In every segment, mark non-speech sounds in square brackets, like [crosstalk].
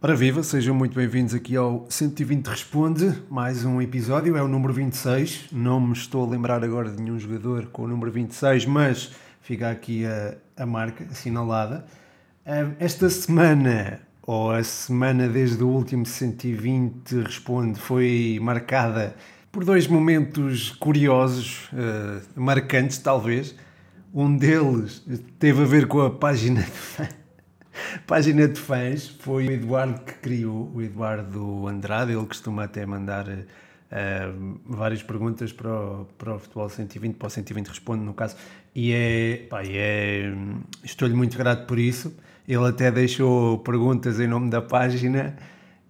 Ora viva, sejam muito bem-vindos aqui ao 120 Responde, mais um episódio, é o número 26. Não me estou a lembrar agora de nenhum jogador com o número 26, mas fica aqui a, a marca assinalada. Esta semana, ou a semana desde o último 120 Responde, foi marcada por dois momentos curiosos, uh, marcantes talvez. Um deles teve a ver com a página de página de fãs foi o Eduardo que criou, o Eduardo Andrade, ele costuma até mandar uh, várias perguntas para o, para o Futebol 120, para o 120 Responde, no caso, e é, pá, é estou-lhe muito grato por isso. Ele até deixou perguntas em nome da página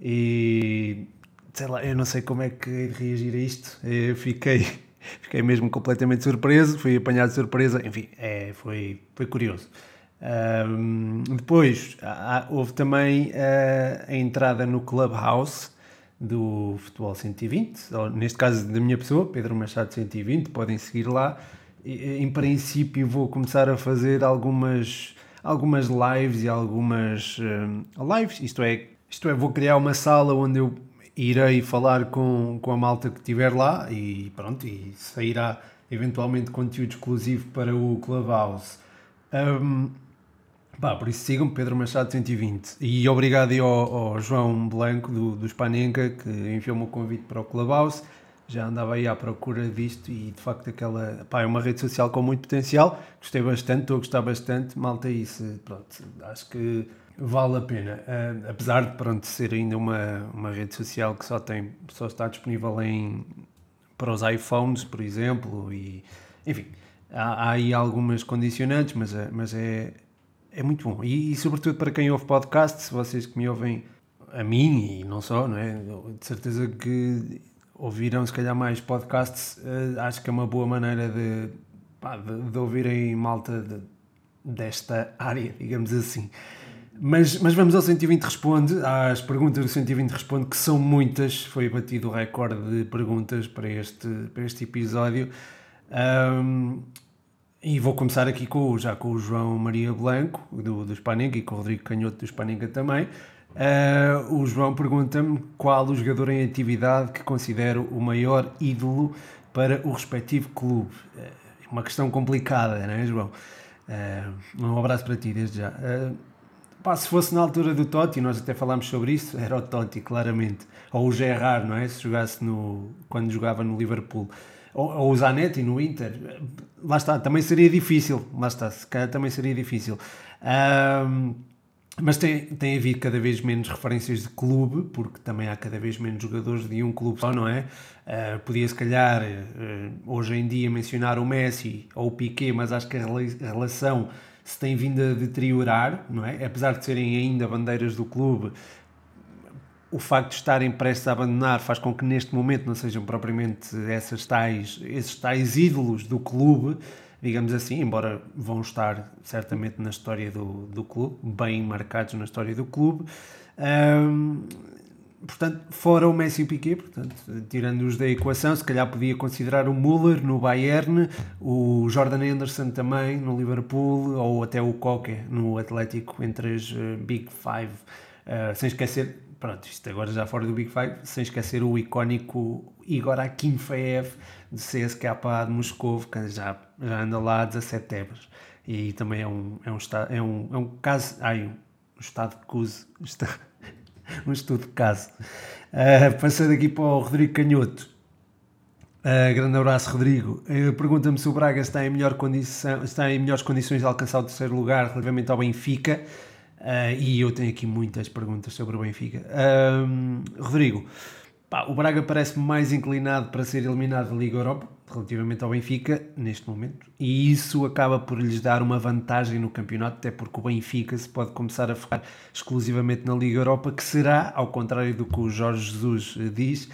e sei lá, eu não sei como é que reagir a isto. Eu fiquei, fiquei mesmo completamente surpreso, fui apanhado de surpresa, enfim, é, foi, foi curioso. Um, depois há, houve também a, a entrada no Clubhouse do Futebol 120, ou, neste caso da minha pessoa, Pedro Machado 120, podem seguir lá. Em princípio vou começar a fazer algumas, algumas lives e algumas um, lives, isto é, isto é, vou criar uma sala onde eu irei falar com, com a malta que estiver lá e pronto, e sairá eventualmente conteúdo exclusivo para o Clubhouse. Um, Pá, por isso sigam Pedro Machado 120. E obrigado ao, ao João Blanco do, do Spanenka que enviou-me o convite para o Clubhouse. Já andava aí à procura disto e de facto aquela pá, é uma rede social com muito potencial. Gostei bastante, estou a gostar bastante. Malta, isso, pronto, acho que vale a pena. Uh, apesar de pronto, ser ainda uma, uma rede social que só, tem, só está disponível em, para os iPhones, por exemplo, e enfim, há, há aí algumas condicionantes, mas, é, mas é é muito bom. E, e, sobretudo para quem ouve podcast, vocês que me ouvem a mim e não só, não é? De certeza que ouviram se calhar mais podcasts, uh, acho que é uma boa maneira de, pá, de, de ouvirem malta de, desta área, digamos assim. Mas, mas vamos ao 120 Responde, às perguntas do 120 Responde, que são muitas, foi batido o recorde de perguntas para este, para este episódio. Um, e vou começar aqui com, já com o João Maria Blanco, do, do Spanenga, e com o Rodrigo Canhoto, do Spanenga também. Uh, o João pergunta-me qual o jogador em atividade que considero o maior ídolo para o respectivo clube. Uh, uma questão complicada, não é, João? Uh, um abraço para ti desde já. Pá, se fosse na altura do Totti, nós até falámos sobre isso, era o Totti, claramente. Ou o Gerrard, não é? Se jogasse no, quando jogava no Liverpool ou, ou o Zanetti no Inter, lá está, também seria difícil, lá está, se calhar também seria difícil. Um, mas tem, tem havido cada vez menos referências de clube, porque também há cada vez menos jogadores de um clube só, não é? Uh, podia se calhar uh, hoje em dia mencionar o Messi ou o Piquet, mas acho que a relação se tem vindo a deteriorar, não é? Apesar de serem ainda bandeiras do clube, o facto de estarem prestes a abandonar faz com que neste momento não sejam propriamente essas tais, esses tais ídolos do clube, digamos assim, embora vão estar certamente na história do, do clube, bem marcados na história do clube. Um, portanto, fora o Messi e o Piquet, portanto, tirando-os da equação, se calhar podia considerar o Müller no Bayern, o Jordan Anderson também no Liverpool, ou até o Koke no Atlético, entre as uh, Big Five, uh, sem esquecer pronto, isto agora já fora do Big Five, sem esquecer o icónico Igor Akinfeev de CSKA de Moscou, que já, já anda lá há 17 épocas. E também é um, é um, é um, é um caso, ai, um estado de cuso, [laughs] um estudo de caso. Uh, passando aqui para o Rodrigo Canhoto. Uh, grande abraço, Rodrigo. Uh, Pergunta-me se o Braga está em, melhor condição, está em melhores condições de alcançar o terceiro lugar relativamente ao Benfica. Uh, e eu tenho aqui muitas perguntas sobre o Benfica. Rodrigo, pá, o Braga parece mais inclinado para ser eliminado da Liga Europa relativamente ao Benfica neste momento, e isso acaba por lhes dar uma vantagem no campeonato, até porque o Benfica se pode começar a focar exclusivamente na Liga Europa, que será, ao contrário do que o Jorge Jesus diz,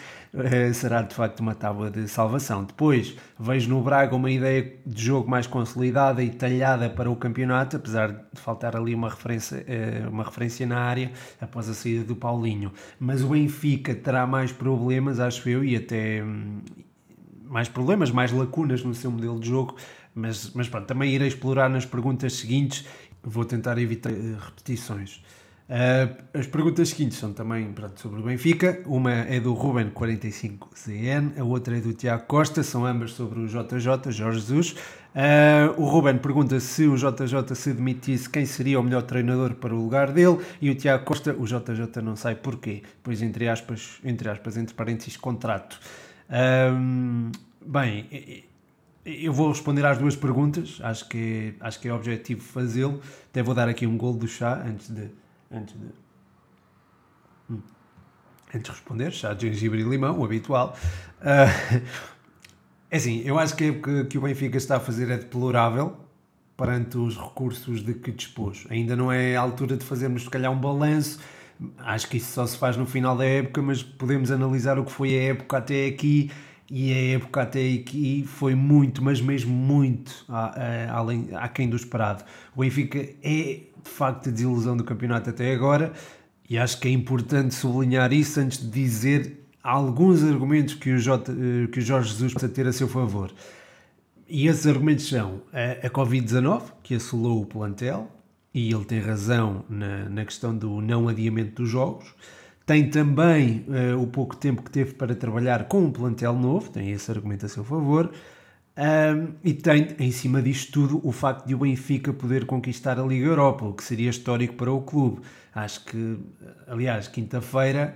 será de facto uma tábua de salvação. Depois vejo no Braga uma ideia de jogo mais consolidada e talhada para o campeonato, apesar de faltar ali uma referência, eh, uma referência na área após a saída do Paulinho. Mas o Benfica terá mais problemas, acho eu, e até hum, mais problemas, mais lacunas no seu modelo de jogo, mas, mas pronto, também irei explorar nas perguntas seguintes, vou tentar evitar eh, repetições. Uh, as perguntas seguintes são também pronto, sobre o Benfica. Uma é do Ruben45ZN, a outra é do Tiago Costa, são ambas sobre o JJ, Jorge Jesus. Uh, o Ruben pergunta se o JJ se demitisse, quem seria o melhor treinador para o lugar dele? E o Tiago Costa, o JJ não sai porquê. Pois, entre aspas, entre aspas, entre parênteses, contrato. Um, bem, eu vou responder às duas perguntas, acho que, é, acho que é objetivo fazê-lo. Até vou dar aqui um gol do chá antes de antes de, hum, antes de responder, chá de gengibre e limão, o habitual. Uh, [laughs] é assim, eu acho que época que o Benfica está a fazer é deplorável perante os recursos de que dispôs. Ainda não é a altura de fazermos, se calhar, um balanço. Acho que isso só se faz no final da época, mas podemos analisar o que foi a época até aqui. E a época até aqui foi muito, mas mesmo muito além, aquém do esperado. O Benfica é de facto a desilusão do campeonato até agora e acho que é importante sublinhar isso antes de dizer alguns argumentos que o, J, eh, que o Jorge Jesus precisa ter a seu favor. E esses argumentos são a, a Covid-19, que assolou o plantel, e ele tem razão na, na questão do não adiamento dos jogos. Tem também uh, o pouco tempo que teve para trabalhar com um plantel novo, tem esse argumento a seu favor. Um, e tem, em cima disto tudo, o facto de o Benfica poder conquistar a Liga Europa, o que seria histórico para o clube. Acho que, aliás, quinta-feira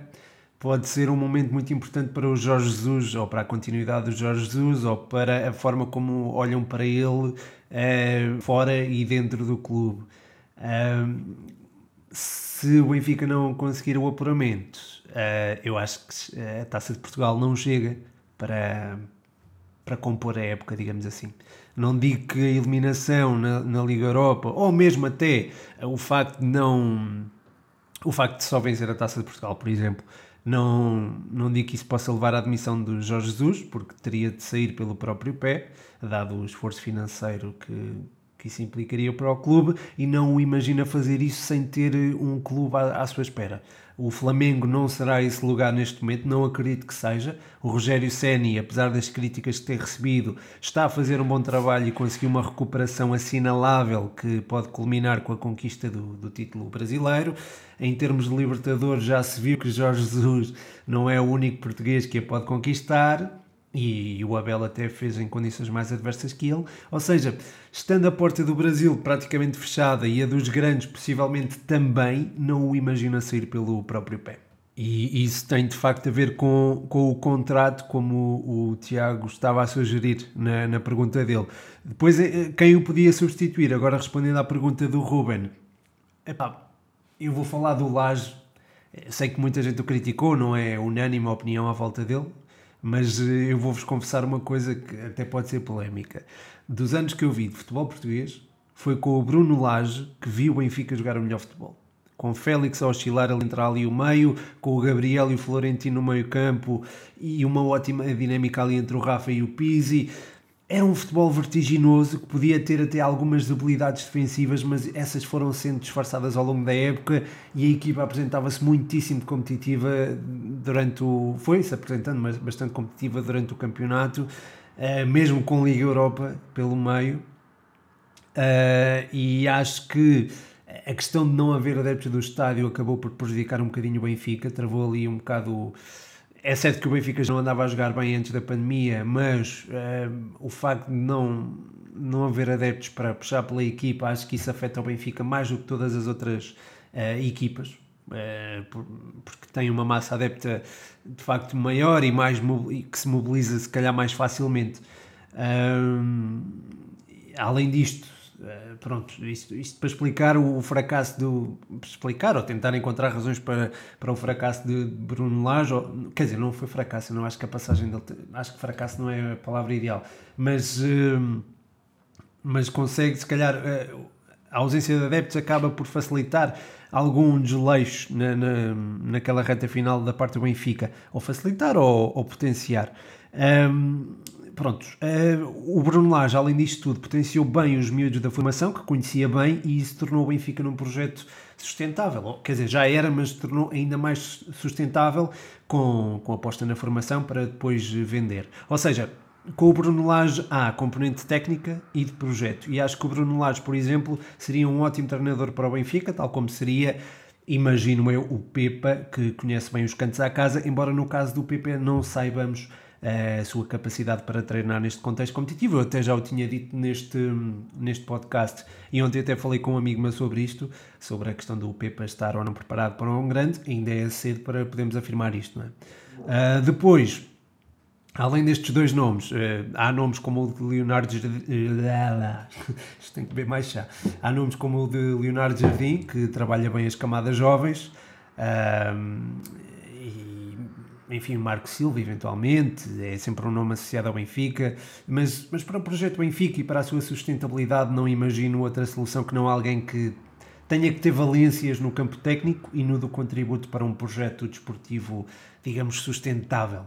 pode ser um momento muito importante para o Jorge Jesus, ou para a continuidade do Jorge Jesus, ou para a forma como olham para ele uh, fora e dentro do clube. Um, se o Benfica não conseguir o apuramento, uh, eu acho que a Taça de Portugal não chega para para compor a época, digamos assim. Não digo que a eliminação na, na Liga Europa, ou mesmo até o facto de não. O facto de só vencer a taça de Portugal, por exemplo, não, não digo que isso possa levar à admissão do Jorge Jesus, porque teria de sair pelo próprio pé, dado o esforço financeiro que, que isso implicaria para o clube, e não imagina fazer isso sem ter um clube à, à sua espera. O Flamengo não será esse lugar neste momento, não acredito que seja. O Rogério Ceni, apesar das críticas que tem recebido, está a fazer um bom trabalho e conseguiu uma recuperação assinalável que pode culminar com a conquista do, do título brasileiro. Em termos de Libertadores, já se viu que Jorge Jesus não é o único português que a pode conquistar e o Abel até fez em condições mais adversas que ele. Ou seja, estando a porta do Brasil praticamente fechada e a dos grandes possivelmente também, não o imagina sair pelo próprio pé. E isso tem de facto a ver com, com o contrato, como o, o Tiago estava a sugerir na, na pergunta dele. Depois, eh, quem o podia substituir? Agora respondendo à pergunta do Ruben. Epá, eu vou falar do Laje. Sei que muita gente o criticou, não é unânime a opinião à volta dele mas eh, eu vou-vos confessar uma coisa que até pode ser polémica. Dos anos que eu vi de futebol português, foi com o Bruno Lage que vi o Benfica jogar o melhor futebol. Com o Félix a oscilar ali entre ali o meio, com o Gabriel e o Florentino no meio campo e uma ótima dinâmica ali entre o Rafa e o Pizzi era um futebol vertiginoso que podia ter até algumas debilidades defensivas, mas essas foram sendo disfarçadas ao longo da época e a equipa apresentava-se muitíssimo competitiva durante o. foi-se apresentando, mas bastante competitiva durante o campeonato, uh, mesmo com Liga Europa pelo meio. Uh, e acho que a questão de não haver adeptos do estádio acabou por prejudicar um bocadinho o Benfica, travou ali um bocado é certo que o Benfica não andava a jogar bem antes da pandemia, mas uh, o facto de não, não haver adeptos para puxar pela equipa, acho que isso afeta o Benfica mais do que todas as outras uh, equipas, uh, porque tem uma massa adepta de facto maior e mais que se mobiliza se calhar mais facilmente. além disto, pronto, isto, isto, para explicar o, fracasso do. explicar ou tentar encontrar razões para, para o fracasso de Bruno Lage, ou, quer dizer, não foi fracasso, não acho que a passagem dele. Acho que fracasso não é a palavra ideal, mas, uh, mas consegue, se calhar, uh, a ausência de adeptos acaba por facilitar algum desleixo na, na, naquela reta final da parte do Benfica, ou facilitar ou, ou potenciar. Um, Pronto, uh, o Bruno Lage, além disto tudo, potenciou bem os miúdos da formação, que conhecia bem, e isso tornou o Benfica num projeto sustentável. Quer dizer, já era, mas tornou ainda mais sustentável com, com aposta na formação para depois vender. Ou seja, com o Bruno Lage há componente técnica e de projeto. E acho que o Bruno Lage, por exemplo, seria um ótimo treinador para o Benfica, tal como seria imagino eu, o Pepa, que conhece bem os cantos à casa, embora no caso do Pepa não saibamos a sua capacidade para treinar neste contexto competitivo. Eu até já o tinha dito neste, neste podcast e ontem até falei com um amigo meu sobre isto, sobre a questão do Pepa estar ou não preparado para um grande. Ainda é cedo para podermos afirmar isto, é? Uh, depois, além destes dois nomes, uh, há nomes como o de Leonardo Jardim. [laughs] Que beber mais chá. Há nomes como o de Leonardo Jardim, que trabalha bem as camadas jovens. Enfim, o Marco Silva, eventualmente, é sempre um nome associado ao Benfica, mas, mas para o projeto Benfica e para a sua sustentabilidade não imagino outra solução que não alguém que tenha que ter valências no campo técnico e no do contributo para um projeto desportivo, digamos, sustentável.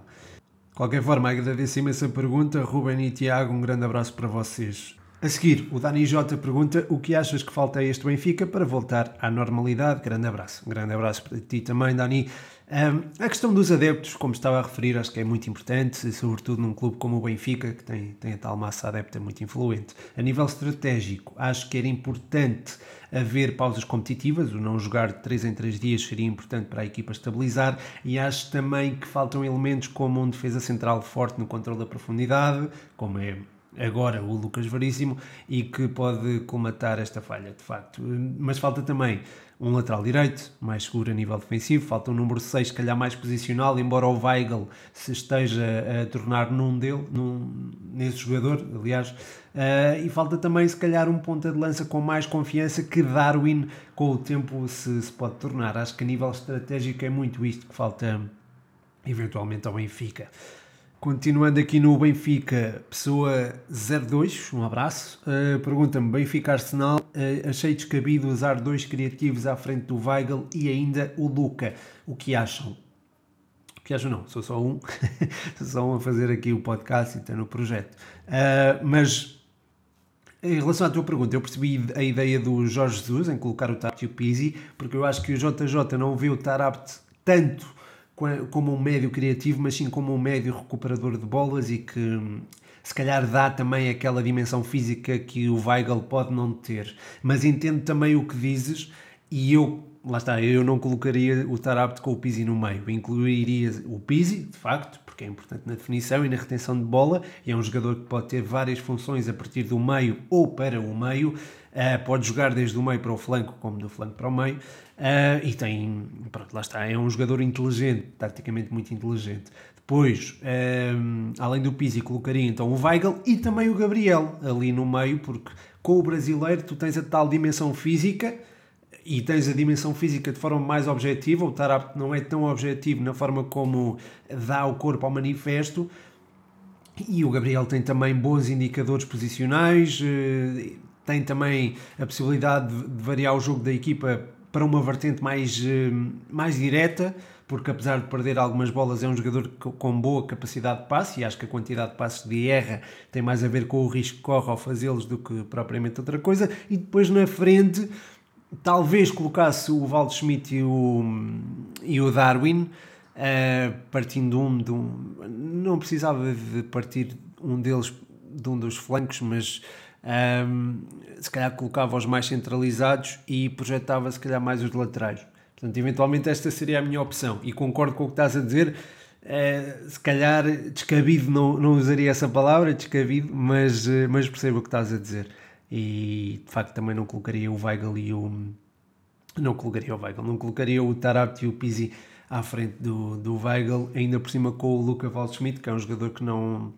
De qualquer forma, agradeço imenso a pergunta. Ruben e Tiago, um grande abraço para vocês. A seguir, o Dani J pergunta o que achas que falta a este Benfica para voltar à normalidade. Grande abraço. Um grande abraço para ti também, Dani. Um, a questão dos adeptos, como estava a referir, acho que é muito importante, sobretudo num clube como o Benfica, que tem, tem a tal massa adepta muito influente. A nível estratégico, acho que era importante haver pausas competitivas, o não jogar de 3 em 3 dias seria importante para a equipa estabilizar, e acho também que faltam elementos como um defesa central forte no controle da profundidade, como é agora o Lucas Veríssimo e que pode colmatar esta falha, de facto. Mas falta também um lateral direito, mais seguro a nível defensivo, falta um número 6, se calhar mais posicional, embora o Weigl se esteja a tornar num dele, num, nesse jogador, aliás, uh, e falta também se calhar um ponta de lança com mais confiança que Darwin com o tempo se, se pode tornar. Acho que a nível estratégico é muito isto que falta eventualmente ao Benfica. Continuando aqui no Benfica, pessoa 02, um abraço. Uh, Pergunta-me: Benfica Arsenal, uh, achei descabido usar dois criativos à frente do Weigl e ainda o Luca. O que acham? O que acham? Não, sou só um. sou [laughs] só um a fazer aqui o podcast e estou no projeto. Uh, mas em relação à tua pergunta, eu percebi a ideia do Jorge Jesus em colocar o Tarapte e o Pizzi, porque eu acho que o JJ não vê o Tarapte tanto como um médio criativo, mas sim como um médio recuperador de bolas e que hum, se calhar dá também aquela dimensão física que o Weigl pode não ter. Mas entendo também o que dizes e eu, lá está, eu não colocaria o Tarapte com o Pizzi no meio, incluiria o Pizzi, de facto, porque é importante na definição e na retenção de bola, é um jogador que pode ter várias funções a partir do meio ou para o meio, uh, pode jogar desde o meio para o flanco como do flanco para o meio, Uh, e tem, pronto, lá está, é um jogador inteligente, taticamente muito inteligente. Depois, um, além do Pizzi, colocaria então o Weigl e também o Gabriel ali no meio, porque com o brasileiro tu tens a tal dimensão física e tens a dimensão física de forma mais objetiva. O Tarap não é tão objetivo na forma como dá o corpo ao manifesto. E o Gabriel tem também bons indicadores posicionais, eh, tem também a possibilidade de variar o jogo da equipa para uma vertente mais, eh, mais direta, porque apesar de perder algumas bolas é um jogador com boa capacidade de passe e acho que a quantidade de passes de erra tem mais a ver com o risco que corre ao fazê-los do que propriamente outra coisa. E depois na frente, talvez colocasse o Valdo Schmidt e o, e o Darwin, uh, partindo um de um. Não precisava de partir um deles de um dos flancos, mas um, se calhar colocava os mais centralizados e projetava se calhar mais os laterais. Portanto, eventualmente esta seria a minha opção e concordo com o que estás a dizer. Uh, se calhar descabido não, não usaria essa palavra, descabido, mas, uh, mas percebo o que estás a dizer. E de facto também não colocaria o Weigl e o. Não colocaria o Weigl, não colocaria o Tarapti e o Pizzi à frente do, do Weigl, ainda por cima com o Luca Waldschmidt, que é um jogador que não,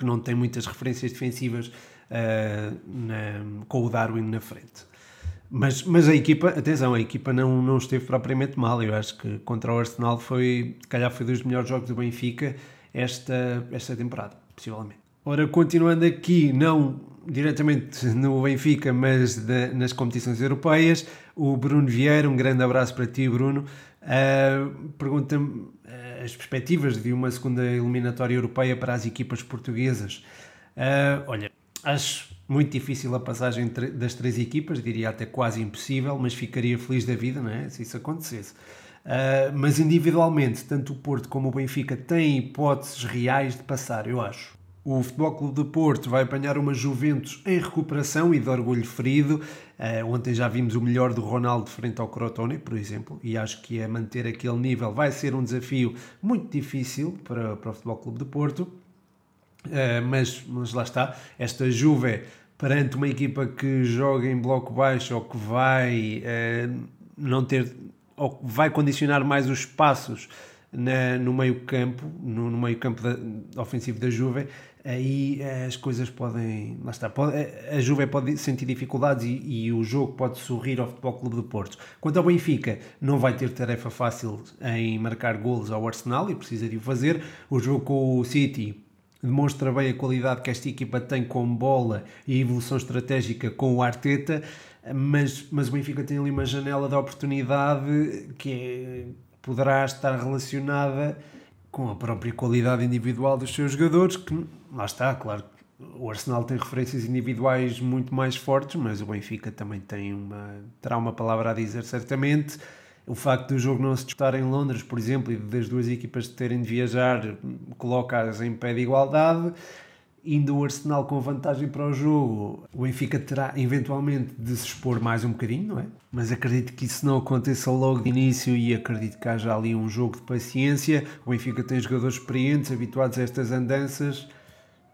que não tem muitas referências defensivas uh, na, com o Darwin na frente. Mas, mas a equipa, atenção, a equipa não, não esteve propriamente mal. Eu acho que contra o Arsenal foi, se calhar, foi dos melhores jogos do Benfica esta, esta temporada, possivelmente. Ora, continuando aqui, não diretamente [laughs] no Benfica, mas de, nas competições europeias, o Bruno Vieira, um grande abraço para ti, Bruno, uh, pergunta-me uh, as perspectivas de uma segunda eliminatória europeia para as equipas portuguesas. Uh, olha, Acho muito difícil a passagem das três equipas, diria até quase impossível, mas ficaria feliz da vida não é? se isso acontecesse. Uh, mas individualmente, tanto o Porto como o Benfica têm hipóteses reais de passar, eu acho. O Futebol Clube do Porto vai apanhar uma Juventus em recuperação e de orgulho ferido. Uh, ontem já vimos o melhor do Ronaldo frente ao Crotone, por exemplo, e acho que a manter aquele nível vai ser um desafio muito difícil para, para o Futebol Clube do Porto. Uh, mas, mas lá está, esta Juve perante uma equipa que joga em bloco baixo ou que vai uh, não ter ou vai condicionar mais os espaços na, no meio campo, no, no meio campo da, ofensivo da Juve, aí eh, as coisas podem. Lá está. Pode, eh, a Juve pode sentir dificuldades e, e, o jogo pode sorrir ao Futebol Clube do Porto. Quanto ao Benfica, não vai ter tarefa fácil em marcar golos ao Arsenal e precisa de o fazer. O jogo com o City demonstra bem a qualidade que esta equipa tem com bola e a evolução estratégica com o Arteta. Mas, mas o Benfica tem ali uma janela de oportunidade que é, poderá estar relacionada com a própria qualidade individual dos seus jogadores, que lá está, claro, o Arsenal tem referências individuais muito mais fortes, mas o Benfica também tem uma, terá uma palavra a dizer certamente. O facto do jogo não se disputar em Londres, por exemplo, e das duas equipas terem de viajar, coloca-as em pé de igualdade indo o Arsenal com vantagem para o jogo, o Benfica terá eventualmente de se expor mais um bocadinho, não é? Mas acredito que isso não aconteça logo de início e acredito que haja ali um jogo de paciência. O Benfica tem jogadores experientes, habituados a estas andanças.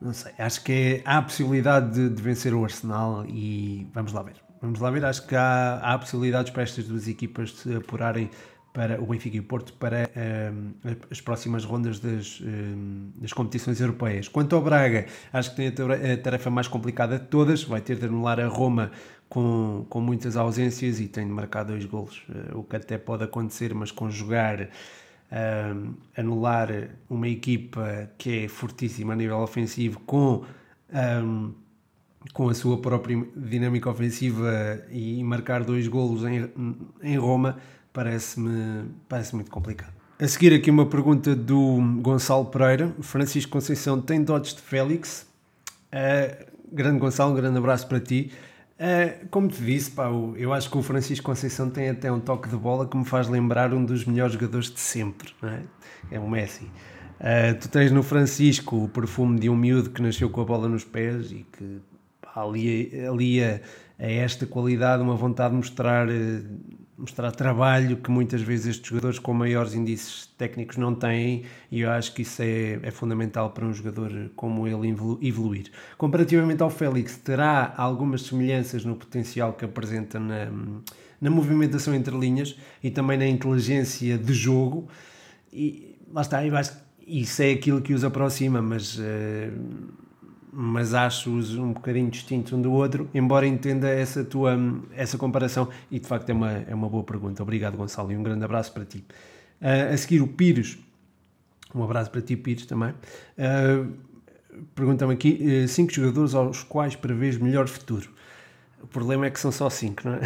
Não sei, acho que é, há a possibilidade de, de vencer o Arsenal e vamos lá ver. Vamos lá ver, acho que há, há possibilidades para estas duas equipas se apurarem para o Benfica e o Porto para uh, as próximas rondas das, uh, das, competições europeias. Quanto ao Braga, acho que tem a tarefa mais complicada de todas, vai ter de anular a Roma com, com muitas ausências e tem de marcar dois golos, uh, o que até pode acontecer, mas conjugar anular uma equipa que é fortíssima a nível ofensivo com com a sua própria dinâmica ofensiva e marcar dois golos em, em Roma parece-me parece muito complicado. A seguir aqui uma pergunta do Gonçalo Pereira. Francisco Conceição tem dotes de Félix? Uh, grande Gonçalo, um grande abraço para ti. Uh, como te disse, pá, eu acho que o Francisco Conceição tem até um toque de bola que me faz lembrar um dos melhores jogadores de sempre, é? é? o Messi. Uh, tu tens no Francisco o perfume de um miúdo que nasceu com a bola nos pés e que pá, alia, alia a esta qualidade uma vontade de mostrar mostrar trabalho que muitas vezes estes jogadores com maiores índices técnicos não têm e eu acho que isso é, é fundamental para um jogador como ele evoluir. Comparativamente ao Félix, terá algumas semelhanças no potencial que apresenta na, na movimentação entre linhas e também na inteligência de jogo e lá está, eu acho isso é aquilo que os aproxima, mas... Uh, mas acho-os um bocadinho distintos um do outro, embora entenda essa tua essa comparação e de facto é uma, é uma boa pergunta. Obrigado, Gonçalo, e um grande abraço para ti. Uh, a seguir, o Pires, um abraço para ti, Pires, também. Uh, Pergunta-me aqui: uh, cinco jogadores aos quais prevês melhor futuro. O problema é que são só cinco, não é?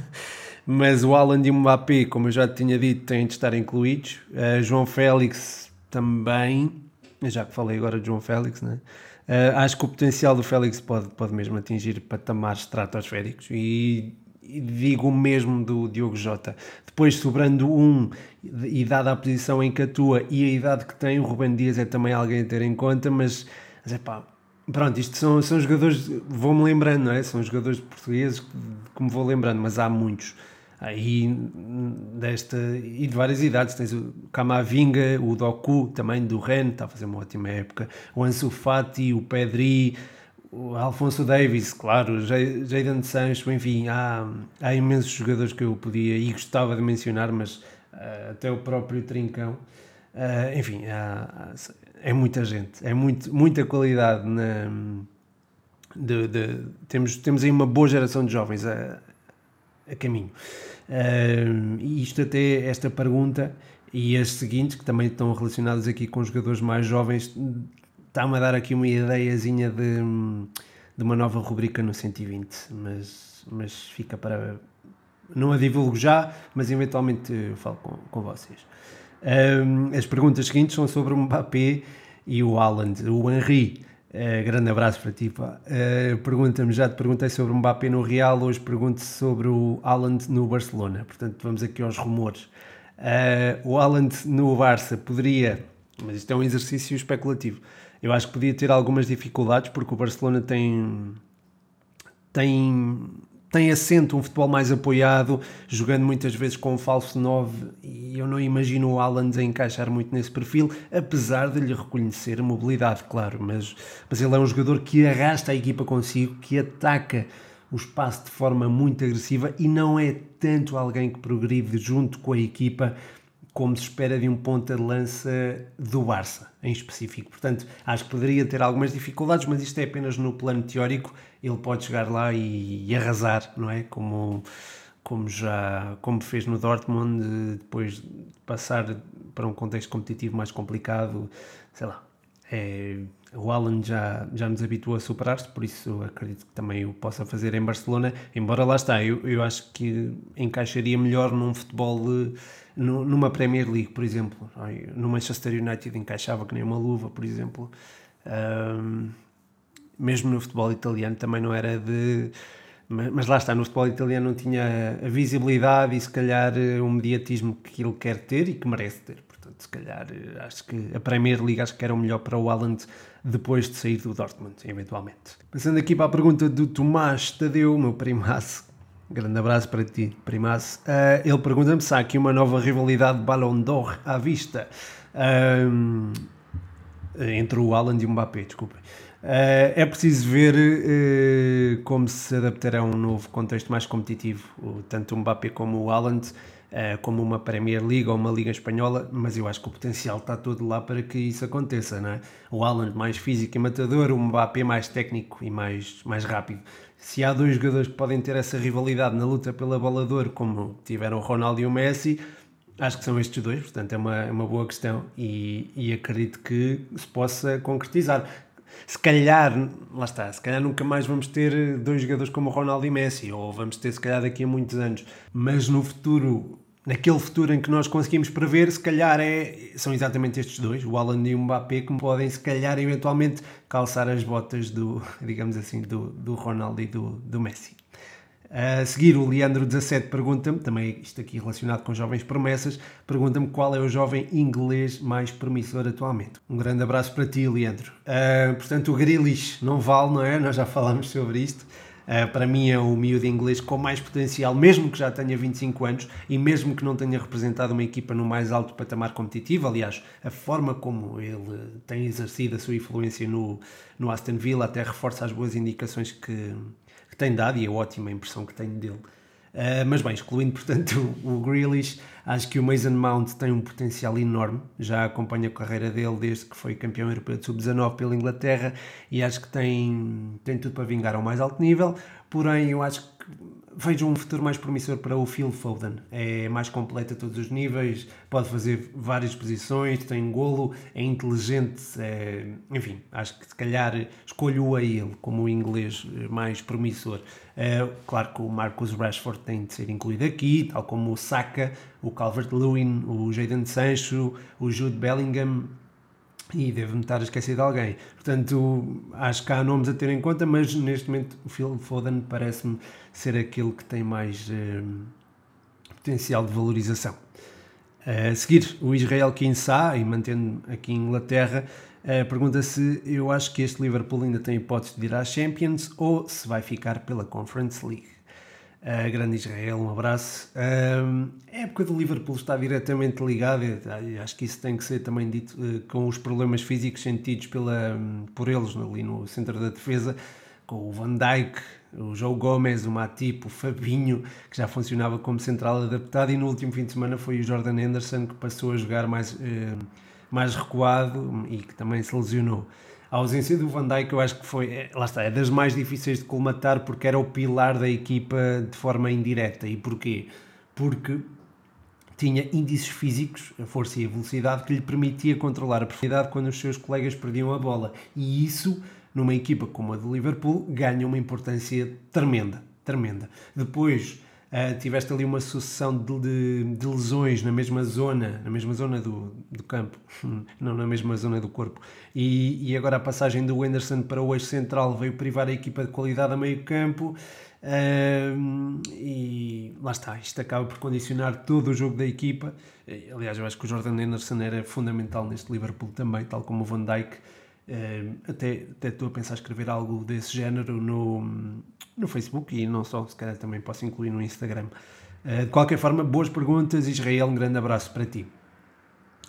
[laughs] mas o Alan e o Mbappé, como eu já tinha dito, têm de estar incluídos. João Félix também, já que falei agora de João Félix, não é? Uh, acho que o potencial do Félix pode, pode mesmo atingir patamares estratosféricos e, e digo o mesmo do Diogo Jota. Depois, sobrando um, e dada a posição em que atua e a idade que tem, o Ruben Dias é também alguém a ter em conta, mas, mas pá, pronto, isto são, são jogadores, vou-me lembrando, não é? São jogadores portugueses que me vou lembrando, mas há muitos aí desta e de várias idades tens o Camavinga, o Doku também do Ren, está a fazer uma ótima época. O Ansu Fati, o Pedri o Alfonso Davis, claro Jadon Sancho, enfim há, há imensos jogadores que eu podia e gostava de mencionar, mas uh, até o próprio Trincão. Uh, enfim, há, há, é muita gente é muito, muita qualidade na, de, de, temos, temos aí uma boa geração de jovens. A, a caminho. Uh, isto até, esta pergunta e as seguintes, que também estão relacionadas aqui com jogadores mais jovens, está-me a dar aqui uma ideiazinha de, de uma nova rubrica no 120, mas, mas fica para... Não a divulgo já, mas eventualmente falo com, com vocês. Uh, as perguntas seguintes são sobre o Mbappé e o Haaland. O Henry Uh, grande abraço para ti. Uh, Pergunta-me, já te perguntei sobre o Mbappé no Real, hoje pergunto sobre o Haaland no Barcelona. Portanto, vamos aqui aos rumores. Uh, o Haaland no Barça poderia, mas isto é um exercício especulativo, Eu acho que podia ter algumas dificuldades porque o Barcelona tem tem tem assento um futebol mais apoiado, jogando muitas vezes com um falso 9 e eu não imagino o Alan a encaixar muito nesse perfil, apesar de lhe reconhecer a mobilidade, claro, mas, mas ele é um jogador que arrasta a equipa consigo, que ataca o espaço de forma muito agressiva e não é tanto alguém que progride junto com a equipa como se espera de um ponta de lança do Barça, em específico. Portanto, acho que poderia ter algumas dificuldades, mas isto é apenas no plano teórico. Ele pode chegar lá e, e arrasar, não é? Como, como já como fez no Dortmund, depois de passar para um contexto competitivo mais complicado, sei lá. É, o Alan já, já nos habituou a superar-se, por isso acredito que também o possa fazer em Barcelona. Embora lá está, eu, eu acho que encaixaria melhor num futebol. De, numa Premier League, por exemplo. No Manchester United encaixava que nem uma luva, por exemplo. Um, mesmo no futebol italiano também não era de. Mas lá está, no futebol italiano não tinha a visibilidade e se calhar o mediatismo que ele quer ter e que merece ter. Portanto, se calhar acho que a Premier League acho que era o melhor para o Haaland depois de sair do Dortmund, eventualmente. Passando aqui para a pergunta do Tomás Tadeu, meu primaço, Grande abraço para ti, primaço. Uh, ele pergunta-me se há aqui uma nova rivalidade Ballon d'Or à vista uh, entre o Alan e o Mbappé, desculpem. Uh, é preciso ver uh, como se adaptará a um novo contexto mais competitivo, tanto o Mbappé como o Haaland, como uma Premier League ou uma Liga Espanhola, mas eu acho que o potencial está todo lá para que isso aconteça, não é? O Haaland mais físico e matador, o Mbappé mais técnico e mais, mais rápido se há dois jogadores que podem ter essa rivalidade na luta pela ouro, como tiveram o Ronaldo e o Messi, acho que são estes dois, portanto é uma, é uma boa questão e, e acredito que se possa concretizar. Se calhar, lá está, se calhar nunca mais vamos ter dois jogadores como Ronaldo e Messi, ou vamos ter se calhar daqui a muitos anos, mas no futuro naquele futuro em que nós conseguimos prever, se calhar é, são exatamente estes dois, o Alan e o Mbappé, que podem, se calhar, eventualmente calçar as botas do, [laughs] digamos assim, do, do Ronaldo e do, do Messi. A seguir, o Leandro17 pergunta-me, também isto aqui relacionado com jovens promessas, pergunta-me qual é o jovem inglês mais promissor atualmente. Um grande abraço para ti, Leandro. Uh, portanto, o Grealish não vale, não é? Nós já falámos sobre isto. Uh, para mim é o miúdo inglês com mais potencial, mesmo que já tenha 25 anos e mesmo que não tenha representado uma equipa no mais alto patamar competitivo. Aliás, a forma como ele tem exercido a sua influência no, no Aston Villa até reforça as boas indicações que, que tem dado e a ótima impressão que tenho dele. Uh, mas bem, excluindo portanto [laughs] o, o Grealish, acho que o Mason Mount tem um potencial enorme. Já acompanho a carreira dele desde que foi campeão europeu de sub-19 pela Inglaterra e acho que tem, tem tudo para vingar ao mais alto nível. Porém, eu acho que vejo um futuro mais promissor para o Phil Foden. É mais completo a todos os níveis, pode fazer várias posições, tem golo, é inteligente, é... enfim, acho que se calhar escolho a ele como o inglês mais promissor. É, claro que o Marcus Rashford tem de ser incluído aqui, tal como o Saka, o Calvert-Lewin, o Jadon Sancho, o Jude Bellingham, e devo-me estar a esquecer de alguém. Portanto, acho que há nomes a ter em conta, mas neste momento o Phil Foden parece-me ser aquele que tem mais eh, potencial de valorização. a seguir, o Israel Kinsá, e mantendo aqui em Inglaterra, uh, pergunta se eu acho que este Liverpool ainda tem hipótese de ir à Champions ou se vai ficar pela Conference League. Uh, grande Israel, um abraço. Uh, a época do Liverpool está diretamente ligada, acho que isso tem que ser também dito, uh, com os problemas físicos sentidos pela, um, por eles ali no centro da defesa, com o Van Dijk, o João Gomes, o Matip, o Fabinho, que já funcionava como central adaptado, e no último fim de semana foi o Jordan Henderson que passou a jogar mais, mais recuado e que também se lesionou. A ausência do Van Dijk eu acho que foi, é, lá está, é das mais difíceis de colmatar porque era o pilar da equipa de forma indireta. E porquê? Porque tinha índices físicos, a força e a velocidade, que lhe permitia controlar a profundidade quando os seus colegas perdiam a bola. E isso, numa equipa como a do Liverpool, ganha uma importância tremenda, tremenda. Depois, Uh, tiveste ali uma sucessão de, de, de, lesões na mesma zona, na mesma zona do, do campo, [laughs] não na mesma zona do corpo. E, e, agora a passagem do Anderson para o eixo central veio privar a equipa de qualidade a meio campo. Uh, e lá está, isto acaba por condicionar todo o jogo da equipa. Aliás, eu acho que o Jordan Anderson era fundamental neste Liverpool também, tal como o Van Dijk. Até, até estou a pensar escrever algo desse género no, no Facebook e não só, se calhar também posso incluir no Instagram. de qualquer forma, boas perguntas, Israel, um grande abraço para ti.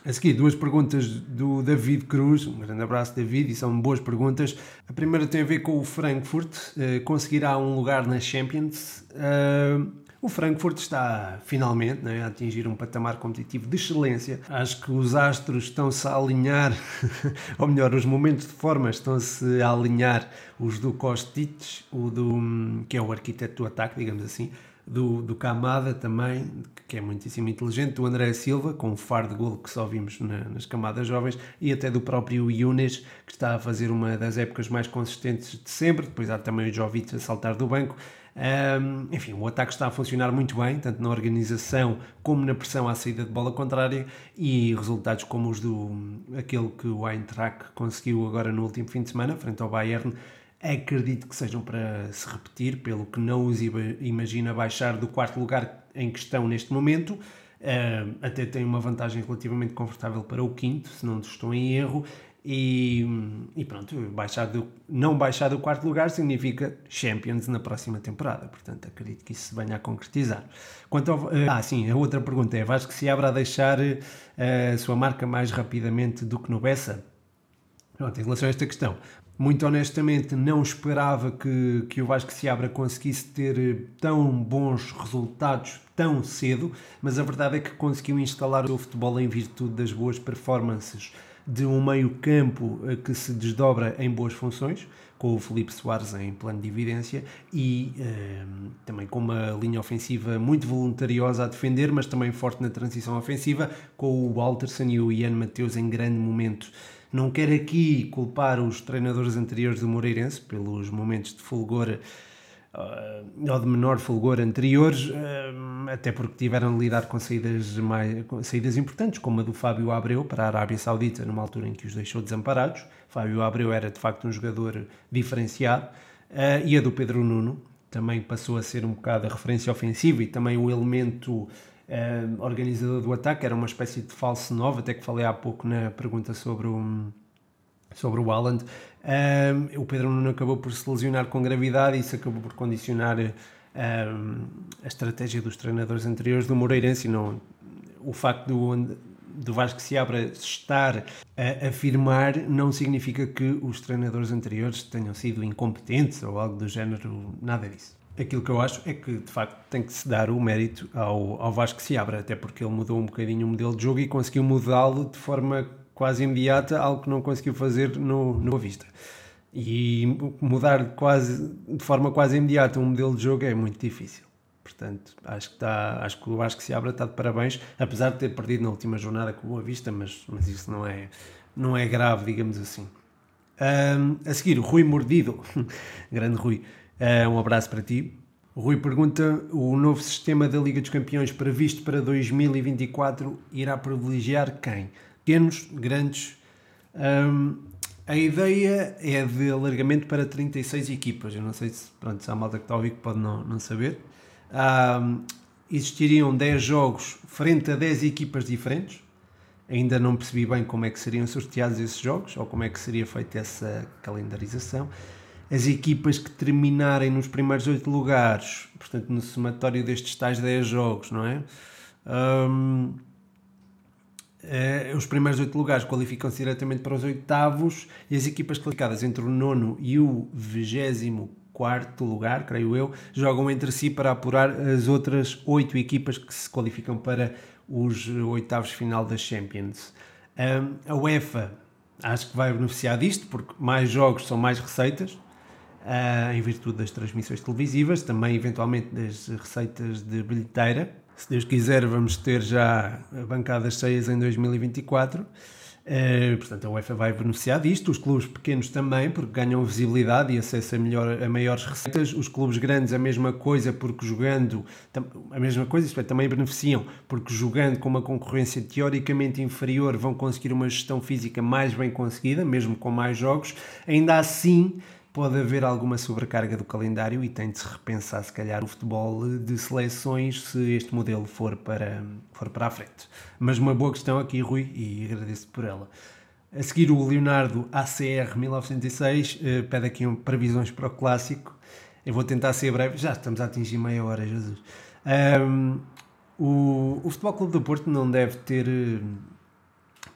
A seguir, duas perguntas do David Cruz. Um grande abraço, David, e são boas perguntas. A primeira tem a ver com o Frankfurt. Uh, conseguirá um lugar na Champions? Uh, o Frankfurt está finalmente né, a atingir um patamar competitivo de excelência. Acho que os astros estão-se a alinhar, [laughs] ou melhor, os momentos de forma estão-se a alinhar. Os do Kostic, o do, que é o arquiteto do ataque, digamos assim, do, do Camada também, que é muitíssimo inteligente, do André Silva, com um faro de golo que só vimos na, nas camadas jovens, e até do próprio Yunes, que está a fazer uma das épocas mais consistentes de sempre. Depois há também o Jovic a saltar do banco. Um, enfim, o ataque está a funcionar muito bem, tanto na organização como na pressão à saída de bola contrária e resultados como os do aquele que o Eintracht conseguiu agora no último fim de semana, frente ao Bayern, acredito que sejam para se repetir, pelo que não os imagina baixar do quarto lugar em questão neste momento. Até tem uma vantagem relativamente confortável para o quinto, se não estou em erro. E, e pronto, baixar do, não baixar do quarto lugar significa Champions na próxima temporada. Portanto, acredito que isso se venha a concretizar. Quanto ao, uh, ah, sim, a outra pergunta é: Vasco se abre a deixar uh, a sua marca mais rapidamente do que no Bessa? Pronto, em relação a esta questão, muito honestamente não esperava que, que o Vasco se abra conseguisse ter eh, tão bons resultados tão cedo, mas a verdade é que conseguiu instalar o futebol em virtude das boas performances de um meio campo eh, que se desdobra em boas funções, com o Felipe Soares em plano de evidência e eh, também com uma linha ofensiva muito voluntariosa a defender, mas também forte na transição ofensiva, com o Walterson e o Ian Mateus em grande momento não quero aqui culpar os treinadores anteriores do Moreirense pelos momentos de fulgor uh, ou de menor fulgor anteriores, uh, até porque tiveram de lidar com saídas, mais, com saídas importantes, como a do Fábio Abreu para a Arábia Saudita, numa altura em que os deixou desamparados. Fábio Abreu era de facto um jogador diferenciado, uh, e a do Pedro Nuno também passou a ser um bocado a referência ofensiva e também o elemento uh, organizador do ataque, era uma espécie de falso novo, até que falei há pouco na pergunta sobre o, sobre o Haaland. Uh, o Pedro Nuno acabou por se lesionar com gravidade e isso acabou por condicionar uh, a estratégia dos treinadores anteriores do Moreirense não, o facto do, do Vasco se abra estar a afirmar não significa que os treinadores anteriores tenham sido incompetentes ou algo do género, nada disso aquilo que eu acho é que de facto tem que se dar o mérito ao, ao Vasco se abra, até porque ele mudou um bocadinho o modelo de jogo e conseguiu mudá-lo de forma quase imediata, algo que não conseguiu fazer no, no Boa Vista. E mudar quase, de forma quase imediata um modelo de jogo é muito difícil. Portanto, acho que, está, acho que o Vasco se abra está de parabéns, apesar de ter perdido na última jornada com o Boa Vista, mas, mas isso não é, não é grave, digamos assim. Um, a seguir, Rui Mordido, [laughs] grande Rui, Uh, um abraço para ti. O Rui pergunta: o novo sistema da Liga dos Campeões previsto para 2024 irá privilegiar quem? Pequenos, grandes? Um, a ideia é de alargamento para 36 equipas. Eu não sei se, pronto, se há malta que está a ouvir que pode não, não saber. Um, existiriam 10 jogos frente a 10 equipas diferentes. Ainda não percebi bem como é que seriam sorteados esses jogos ou como é que seria feita essa calendarização as equipas que terminarem nos primeiros oito lugares, portanto, no somatório destes tais 10 jogos, não é? Um, é, os primeiros oito lugares qualificam-se diretamente para os oitavos e as equipas classificadas entre o nono e o vigésimo quarto lugar, creio eu, jogam entre si para apurar as outras oito equipas que se qualificam para os oitavos final da Champions. Um, a UEFA acho que vai beneficiar disto porque mais jogos são mais receitas, uh, em virtude das transmissões televisivas, também eventualmente das receitas de bilheteira. Se Deus quiser, vamos ter já bancadas cheias em 2024. Uh, ah, portanto, a UEFA vai beneficiar disto, os clubes pequenos também, porque ganham visibilidade e acesso a, melhor, a maiores receitas. Os clubes grandes, a mesma coisa, porque jogando, a mesma coisa, isto é, também beneficiam, porque jogando com uma concorrência teoricamente inferior, vão conseguir uma gestão física mais bem conseguida, mesmo com mais jogos. Ainda assim, pode haver alguma sobrecarga do calendário e tem de se repensar, se calhar, o futebol de seleções se este modelo for para, for para a frente. Mas uma boa questão aqui, Rui, e agradeço por ela. A seguir, o Leonardo ACR 1906 uh, pede aqui um, previsões para o clássico. Eu vou tentar ser breve, já estamos a atingir meia hora, Jesus. Um, o, o Futebol Clube do Porto não deve ter uh,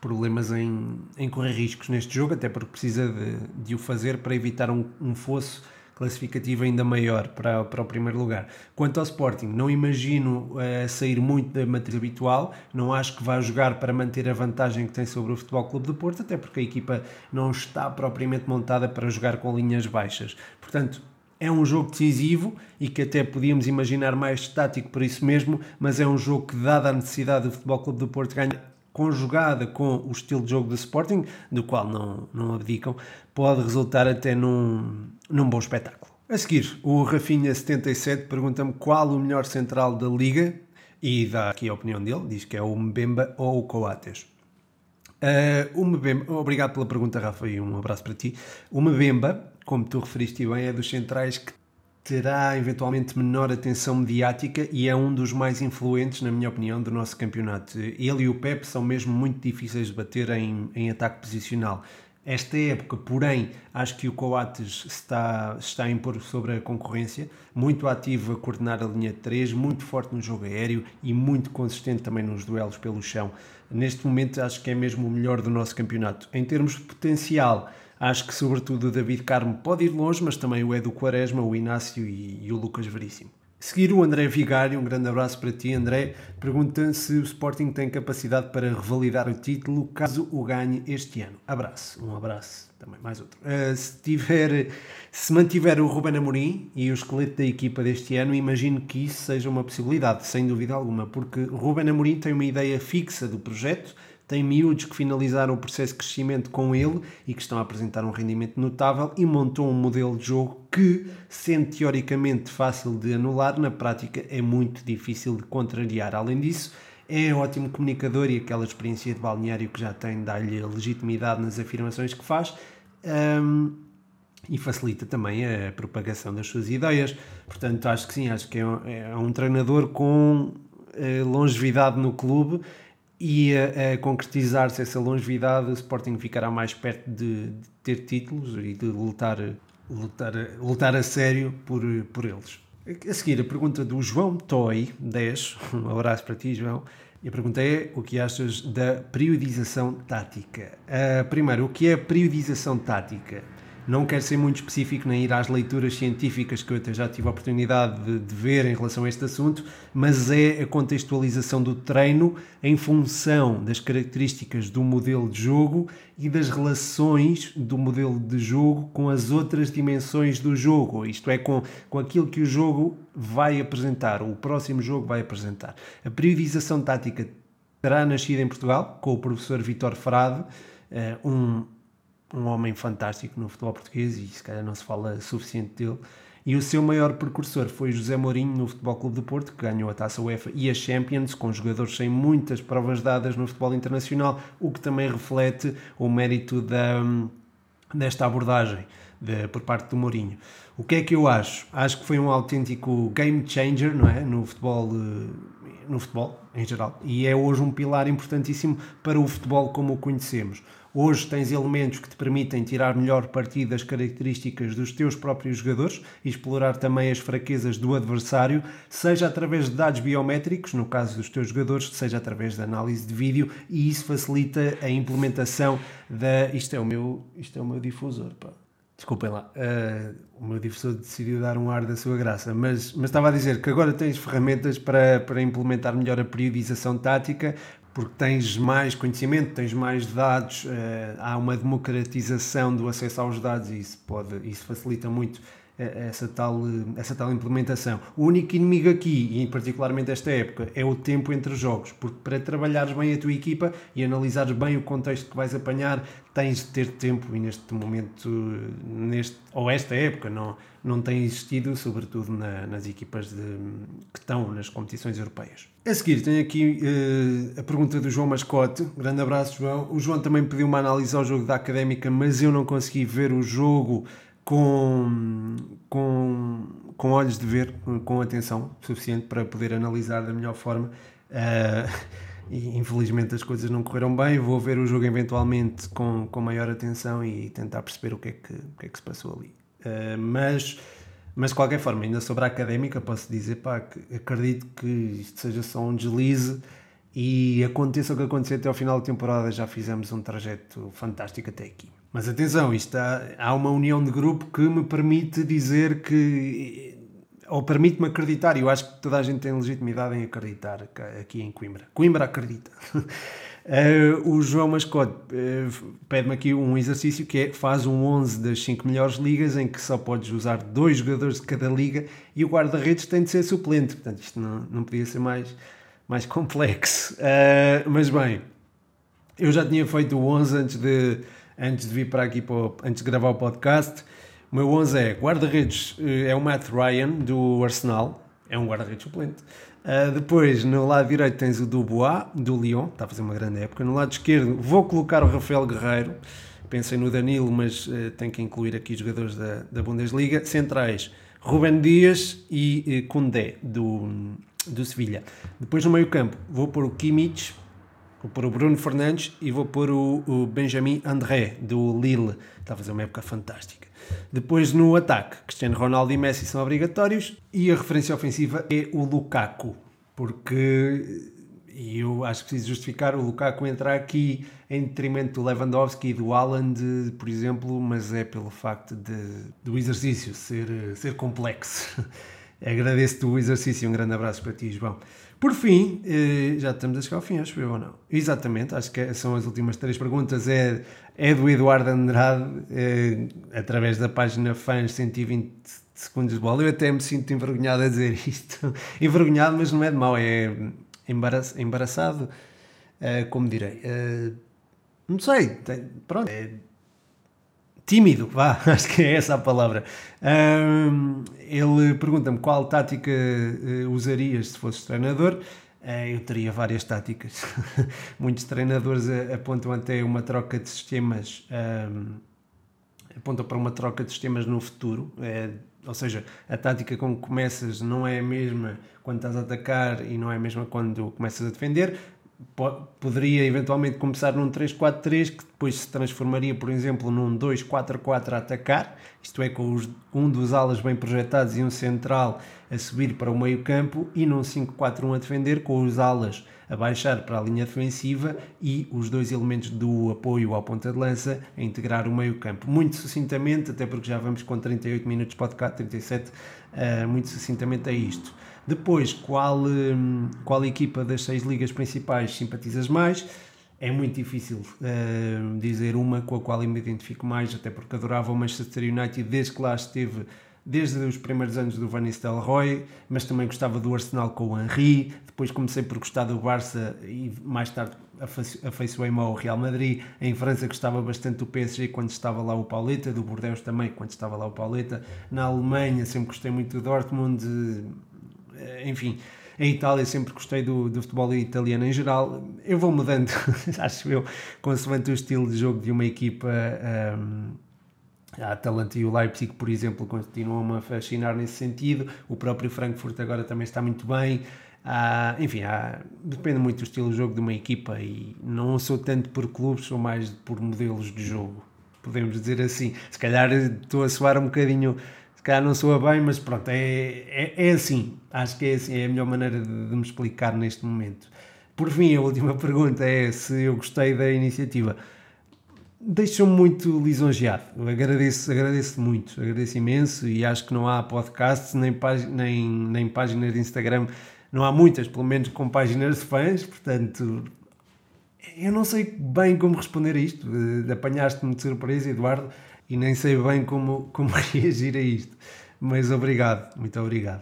problemas em, em correr riscos neste jogo, até porque precisa de, de o fazer para evitar um, um fosso classificativo ainda maior para, para o primeiro lugar. Quanto ao Sporting, não imagino uh, sair muito da matriz habitual, não acho que vá jogar para manter a vantagem que tem sobre o Futebol Clube do Porto, até porque a equipa não está propriamente montada para jogar com linhas baixas. Portanto, é um jogo decisivo e que até podíamos imaginar mais estático por isso mesmo, mas é um jogo que, dada a necessidade do Futebol Clube do Porto ganhar, conjugada com o estilo de jogo do Sporting, do qual não, não abdicam, pode resultar até num, num bom espetáculo. A seguir, o Rafinha77 pergunta-me qual o melhor central da Liga e dá aqui a opinião dele, diz que é o Mbemba ou o Coates. Uh, o Mbemba, obrigado pela pergunta, Rafa, e um abraço para ti. O Mbemba, como tu referiste bem, é dos centrais que terá eventualmente menor atenção mediática e é um dos mais influentes, na minha opinião, do nosso campeonato. Ele e o Pep são mesmo muito difíceis de bater em, em ataque posicional. Esta época, porém, acho que o Coates está, está a impor sobre a concorrência, muito ativo a coordenar a linha de 3, muito forte no jogo aéreo e muito consistente também nos duelos pelo chão. Neste momento, acho que é mesmo o melhor do nosso campeonato. Em termos de potencial, Acho que, sobretudo, o David Carmo pode ir longe, mas também o Edu Quaresma, o Inácio e, e o Lucas Veríssimo. Seguir o André Vigário, um grande abraço para ti, André. Pergunta se o Sporting tem capacidade para revalidar o título caso o ganhe este ano. Abraço, um abraço, também mais outro. Uh, se, tiver, se mantiver o Ruben Amorim e o esqueleto da equipa deste ano, imagino que isso seja uma possibilidade, sem dúvida alguma, porque Ruben Amorim tem uma ideia fixa do projeto tem miúdos que finalizaram o processo de crescimento com ele e que estão a apresentar um rendimento notável e montou um modelo de jogo que, sendo teoricamente fácil de anular, na prática é muito difícil de contrariar. Além disso, é ótimo comunicador e aquela experiência de balneário que já tem dá-lhe legitimidade nas afirmações que faz. Um, e facilita também a propagação das suas ideias. Portanto, acho que sim, acho que é um, é um treinador com eh, longevidade no clube e a, a concretizar-se essa longevidade, o Sporting ficará mais perto de, de, ter títulos e de lutar, lutar, lutar a sério por, por eles. A seguir, a pergunta do João Toy, 10, um abraço para ti, João. E a pergunta é: o que achas da periodização tática? Uh, primeiro, o que é periodização tática? Não quero ser muito específico nem ir às leituras científicas que eu até já tive a oportunidade de, de, ver em relação a este assunto, mas é a contextualização do treino em função das características do modelo de jogo e das relações do modelo de jogo com as outras dimensões do jogo, isto é, com, com aquilo que o jogo vai apresentar, o próximo jogo vai apresentar. A periodização tática terá nascido em Portugal com o professor Vitor Frade, eh, um um homem fantástico no futebol português e se calhar não se fala suficiente dele. E o seu maior precursor foi José Mourinho no Futebol Clube do Porto, que ganhou a Taça UEFA e a Champions, com jogadores sem muitas provas dadas no futebol internacional, o que também reflete o mérito da, desta abordagem de, por parte do Mourinho. O que é que eu acho? Acho que foi um autêntico game changer não é? no, futebol, no futebol em geral e é hoje um pilar importantíssimo para o futebol como o conhecemos. Hoje tens elementos que te permitem tirar melhor partido das características dos teus próprios jogadores e explorar também as fraquezas do adversário, seja através de dados biométricos, no caso dos teus jogadores, seja através de análise de vídeo, e isso facilita a implementação da. Isto é o meu, isto é o meu difusor, pá. Desculpem lá, uh, o meu difusor decidiu dar um ar da sua graça, mas, mas estava a dizer que agora tens ferramentas para, para implementar melhor a periodização tática, porque tens mais conhecimento, tens mais dados, uh, há uma democratização do acesso aos dados e isso, pode, isso facilita muito eh, essa tal, essa tal implementação. O único inimigo aqui, e particularmente esta época, é o tempo entre os jogos, porque para trabalhares bem a tua equipa e analisares bem o contexto que vais apanhar, tens de ter tempo e neste momento, neste, ou esta época, não, não tem existido, sobretudo na, nas equipas de, que estão nas competições europeias. A seguir, tenho aqui uh, a pergunta do João Mascote. Grande abraço, João. O João também pediu uma análise ao jogo da Académica, mas eu não consegui ver o jogo com, com, com olhos de ver, com atenção suficiente para poder analisar da melhor forma. Uh, [laughs] e infelizmente as coisas não correram bem. Vou ver o jogo eventualmente com, com maior atenção e tentar perceber o que é que, o que, é que se passou ali. Uh, mas, mas de qualquer forma, ainda sobre a académica, posso dizer pá, que acredito que isto seja só um deslize e aconteça o que acontecer até ao final da temporada, já fizemos um trajeto fantástico até aqui. Mas atenção, isto há, há uma união de grupo que me permite dizer que ou permite-me acreditar, e eu acho que toda a gente tem legitimidade em acreditar aqui em Coimbra. Coimbra acredita. [laughs] Uh, o João Mascote uh, pede-me aqui um exercício que é faz um 11 das 5 melhores ligas em que só podes usar dois jogadores de cada liga e o guarda-redes tem de ser suplente. Portanto, isto não, não podia ser mais, mais complexo. Uh, mas bem, eu já tinha feito o 11 antes de, antes de vir para aqui, para antes de gravar o podcast. O meu 11 é guarda-redes, é o Matt Ryan do Arsenal, é um guarda-redes suplente. Uh, depois, no lado direito, tens o Dubois, do Lyon, está a fazer uma grande época. No lado esquerdo, vou colocar o Rafael Guerreiro. Pensei no Danilo, mas uh, tenho que incluir aqui os jogadores da, da Bundesliga. Centrais, Ruben Dias e uh, do, do Sevilha. Depois, no meio-campo, vou pôr o Kimmich, vou pôr o Bruno Fernandes e vou pôr o, o Benjamin André, do Lille. Está a fazer uma época fantástica. Depois no ataque, Cristiano Ronaldo e Messi são obrigatórios e a referência ofensiva é o Lukaku, porque e eu acho que preciso justificar o Lukaku entrar aqui em detrimento do Lewandowski e do Haaland, por exemplo, mas é pelo facto de, do exercício ser, ser complexo. [laughs] Agradeço-te o exercício um grande abraço para ti, João. Por fim, eh, já estamos a chegar ao fim, acho eu ou não? Exatamente, acho que são as últimas três perguntas. É, é do Eduardo Andrade, é, através da página Fãs 120 Segundos de Bola. Eu até me sinto envergonhado a dizer isto. [laughs] envergonhado, mas não é de mal, é embaraçado, é, como direi. Não sei, pronto. É, tímido, vá, [laughs] acho que é essa a palavra. Um, ele pergunta-me qual tática uh, usarias se fosses treinador. Uh, eu teria várias táticas. [laughs] Muitos treinadores apontam até uma troca de sistemas, um, apontam para uma troca de sistemas no futuro. Uh, ou seja, a tática com que começas não é a mesma quando estás a atacar e não é a mesma quando começas a defender poderia eventualmente começar num 3-4-3 que depois se transformaria, por exemplo, num 2-4-4 a atacar, isto é, com os, um dos alas bem projetados e um central a subir para o meio campo e num 5-4-1 a defender, com os alas a baixar para a linha defensiva e os dois elementos do apoio ao ponta de lança a integrar o meio campo. Muito sucintamente, até porque já vamos com 38 minutos de podcast, 37, uh, muito sucintamente é isto. Depois, qual, hum, qual equipa das seis ligas principais simpatizas mais? É muito difícil uh, dizer uma com a qual eu me identifico mais, até porque adorava o Manchester United desde que lá esteve, desde os primeiros anos do Van Nistelrooy, mas também gostava do Arsenal com o Henry. Depois comecei por gostar do Barça e mais tarde afeiçoei-me ao Real Madrid. Em França gostava bastante do PSG quando estava lá o Pauleta, do Bordeaux também quando estava lá o Pauleta. Na Alemanha sempre gostei muito do Dortmund enfim, em Itália sempre gostei do, do futebol italiano em geral. Eu vou mudando, [laughs] acho eu, consoante o estilo de jogo de uma equipa. Um, a Atalanta e o Leipzig, por exemplo, continuam a fascinar nesse sentido. O próprio Frankfurt agora também está muito bem. Ah, enfim, depende muito do estilo de jogo de uma equipa e não sou tanto por clubes, sou mais por modelos de jogo, podemos dizer assim. Se calhar estou a soar um bocadinho se calhar não soa bem, mas pronto, é, é, é assim. Acho que é assim, é a melhor maneira de, de me explicar neste momento. Por fim, a última [laughs] pergunta é se eu gostei da iniciativa. Deixou-me muito lisonjeado. agradeço, agradeço muito, agradeço imenso e acho que não há podcasts nem, nem, nem páginas de Instagram, não há muitas, pelo menos com páginas de fãs, portanto, eu não sei bem como responder a isto. Apanhaste-me de surpresa, Eduardo e nem sei bem como, como [laughs] reagir a isto. Mas obrigado, muito obrigado.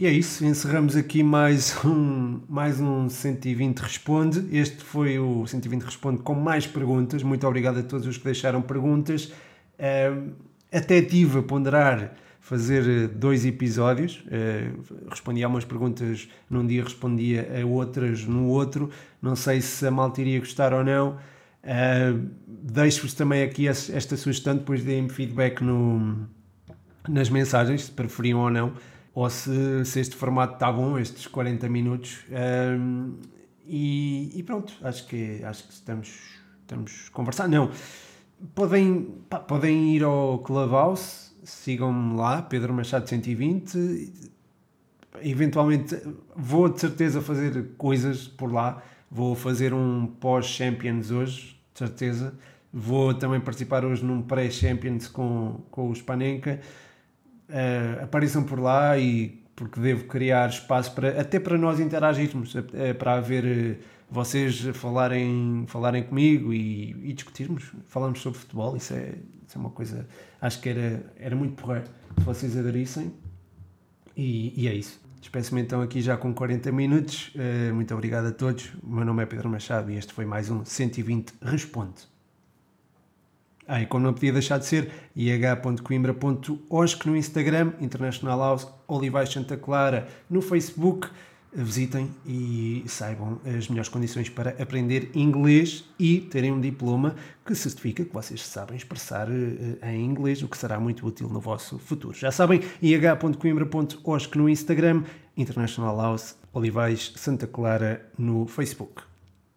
E é isso, encerramos aqui mais um, mais um 120 Responde. Este foi o 120 Responde com mais perguntas. Muito obrigado a todos os que deixaram perguntas. Até tive a ponderar fazer dois episódios. Uh, respondi a umas perguntas num dia, respondia a outras no outro. Não sei se a malta iria gostar ou não. Deixo-vos também aqui esta sugestão, depois deem-me feedback no, nas mensagens, se preferiam ou não, ou se, se este formato está bom, estes 40 minutos. Uh, E, e, pronto, acho que, acho que estamos, estamos a conversar. Não, podem, pá, podem ir ao Clubhouse, sigam-me lá, Pedro Machado 120. Eventualmente vou de certeza fazer coisas por lá. Vou fazer um pós-Champions hoje, de certeza. Vou também participar hoje num pré-Champions com, com o Spanenka. Uh, apareçam por lá e porque devo criar espaço para, até para nós interagirmos, é, para haver eh, vocês falarem, falarem comigo e, e discutirmos, falarmos sobre futebol, isso é, isso é uma coisa, acho que era, era muito porreiro se vocês aderissem e, e é isso. Despeço-me então aqui já com 40 minutos. Muito obrigado a todos. O meu nome é Pedro Machado e este foi mais um 120 Responde. E como não podia deixar de ser, ih.coimbra.osc no Instagram, International House, Olivais Santa Clara no Facebook. Visitem e saibam as melhores condições para aprender inglês e terem um diploma que certifica que vocês sabem expressar uh, em inglês, o que será muito útil no vosso futuro. Já sabem, ih.coimbra.osc no Instagram, International House, Olivais Santa Clara no Facebook.